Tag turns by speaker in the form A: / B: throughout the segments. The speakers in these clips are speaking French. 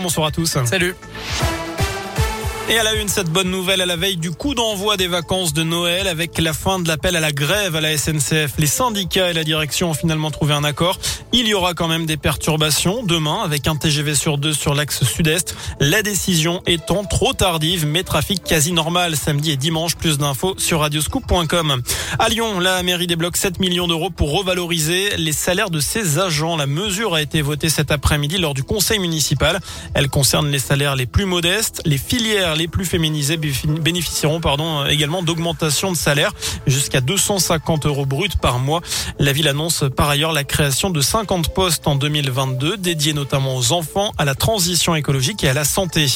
A: Bonsoir à tous.
B: Salut.
A: Et à la une, cette bonne nouvelle à la veille du coup d'envoi des vacances de Noël avec la fin de l'appel à la grève à la SNCF. Les syndicats et la direction ont finalement trouvé un accord. Il y aura quand même des perturbations demain avec un TGV sur deux sur l'axe sud-est. La décision étant trop tardive, mais trafic quasi normal samedi et dimanche. Plus d'infos sur radioscoop.com. À Lyon, la mairie débloque 7 millions d'euros pour revaloriser les salaires de ses agents. La mesure a été votée cet après-midi lors du conseil municipal. Elle concerne les salaires les plus modestes, les filières les plus féminisés bénéficieront pardon, également d'augmentation de salaire jusqu'à 250 euros bruts par mois. La ville annonce par ailleurs la création de 50 postes en 2022 dédiés notamment aux enfants, à la transition écologique et à la santé.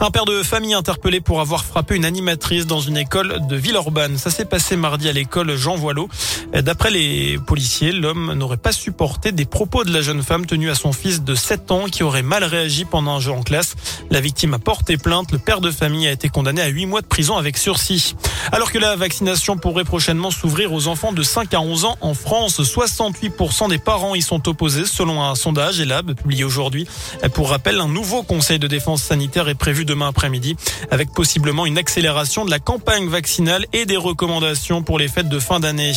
A: Un père de famille interpellé pour avoir frappé une animatrice dans une école de Villeurbanne. Ça s'est passé mardi à l'école Jean Voileau. D'après les policiers, l'homme n'aurait pas supporté des propos de la jeune femme tenue à son fils de 7 ans qui aurait mal réagi pendant un jeu en classe. La victime a porté plainte. Le père de famille a été condamné à 8 mois de prison avec sursis. Alors que la vaccination pourrait prochainement s'ouvrir aux enfants de 5 à 11 ans en France, 68% des parents y sont opposés selon un sondage ELAB publié aujourd'hui. Pour rappel, un nouveau conseil de défense sanitaire est prévu demain après-midi avec possiblement une accélération de la campagne vaccinale et des recommandations pour les fêtes de fin d'année.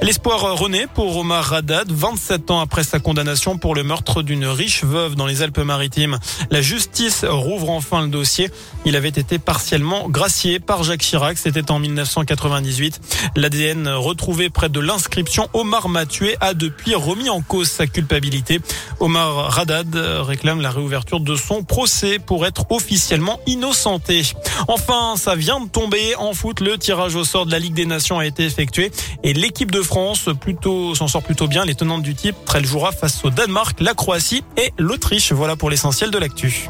A: L'espoir renaît pour Omar Radad, 27 ans après sa condamnation pour le meurtre d'une riche veuve dans les Alpes-Maritimes. La justice rouvre enfin le dossier. Il avait été partiellement gracié par Jacques Chirac. C'était en 1998. L'ADN retrouvé près de l'inscription Omar m'a tué a depuis remis en cause sa culpabilité. Omar Radad réclame la réouverture de son procès pour être officiellement innocenté. Enfin, ça vient de tomber en foot. Le tirage au sort de la Ligue des Nations a été effectué et l'équipe de France plutôt s'en sort plutôt bien. Les tenantes du type, elle jouera face au Danemark, la Croatie et l'Autriche. Voilà pour l'essentiel de l'actu.